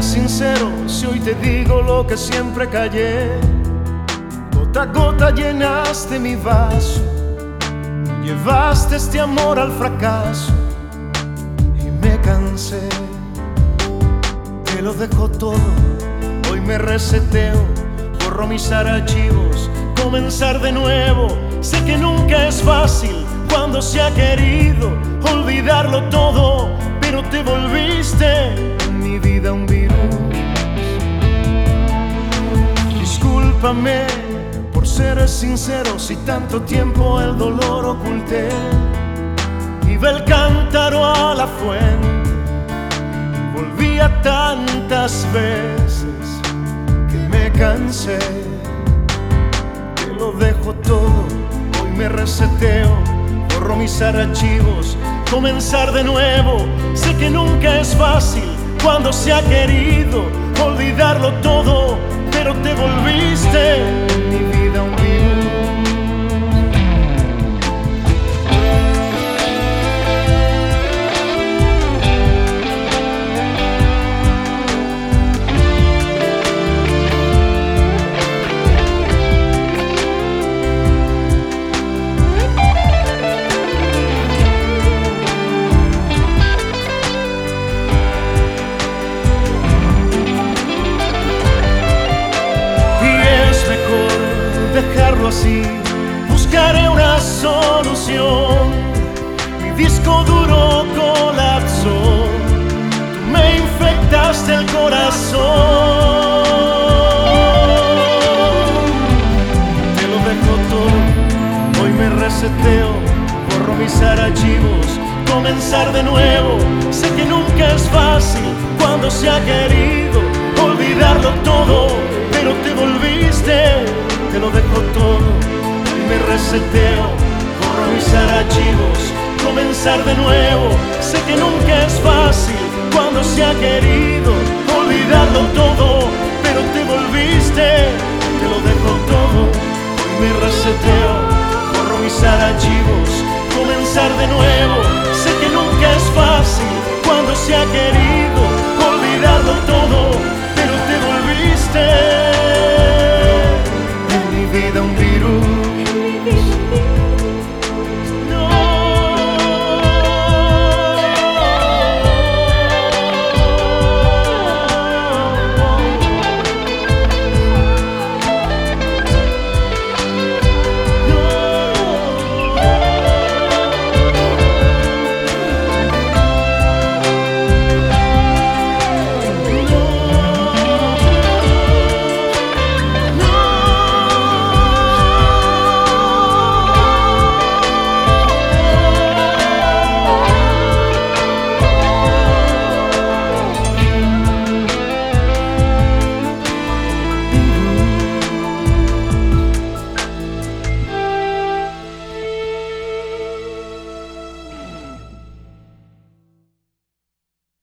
Sincero si hoy te digo lo que siempre callé. Gota a gota llenaste mi vaso, llevaste este amor al fracaso y me cansé. Te lo dejo todo, hoy me reseteo, borro mis archivos, comenzar de nuevo. Sé que nunca es fácil cuando se ha querido olvidarlo todo, pero te volviste vida un virus. Discúlpame por ser sincero si tanto tiempo el dolor oculté. Iba el cántaro a la fuente, volvía tantas veces que me cansé. Te lo dejo todo, hoy me reseteo borro mis archivos, comenzar de nuevo. Sé que nunca es fácil cuando se ha querido olvidarlo todo, pero te volviste disco duro colapsó. Tú me infectaste el corazón. Te lo dejo todo. Hoy me reseteo. Borro mis archivos. Comenzar de nuevo. Sé que nunca es fácil cuando se ha querido olvidarlo todo pero te volviste, te lo dejo todo y me reseteo, borro mis archivos, comenzar de nuevo. Sé que nunca es fácil cuando se ha querido olvidarlo todo, pero te volviste, te lo dejo todo. Me reseteo, borro mis archivos, comenzar de nuevo. Sé que nunca es fácil cuando se ha querido olvidarlo todo.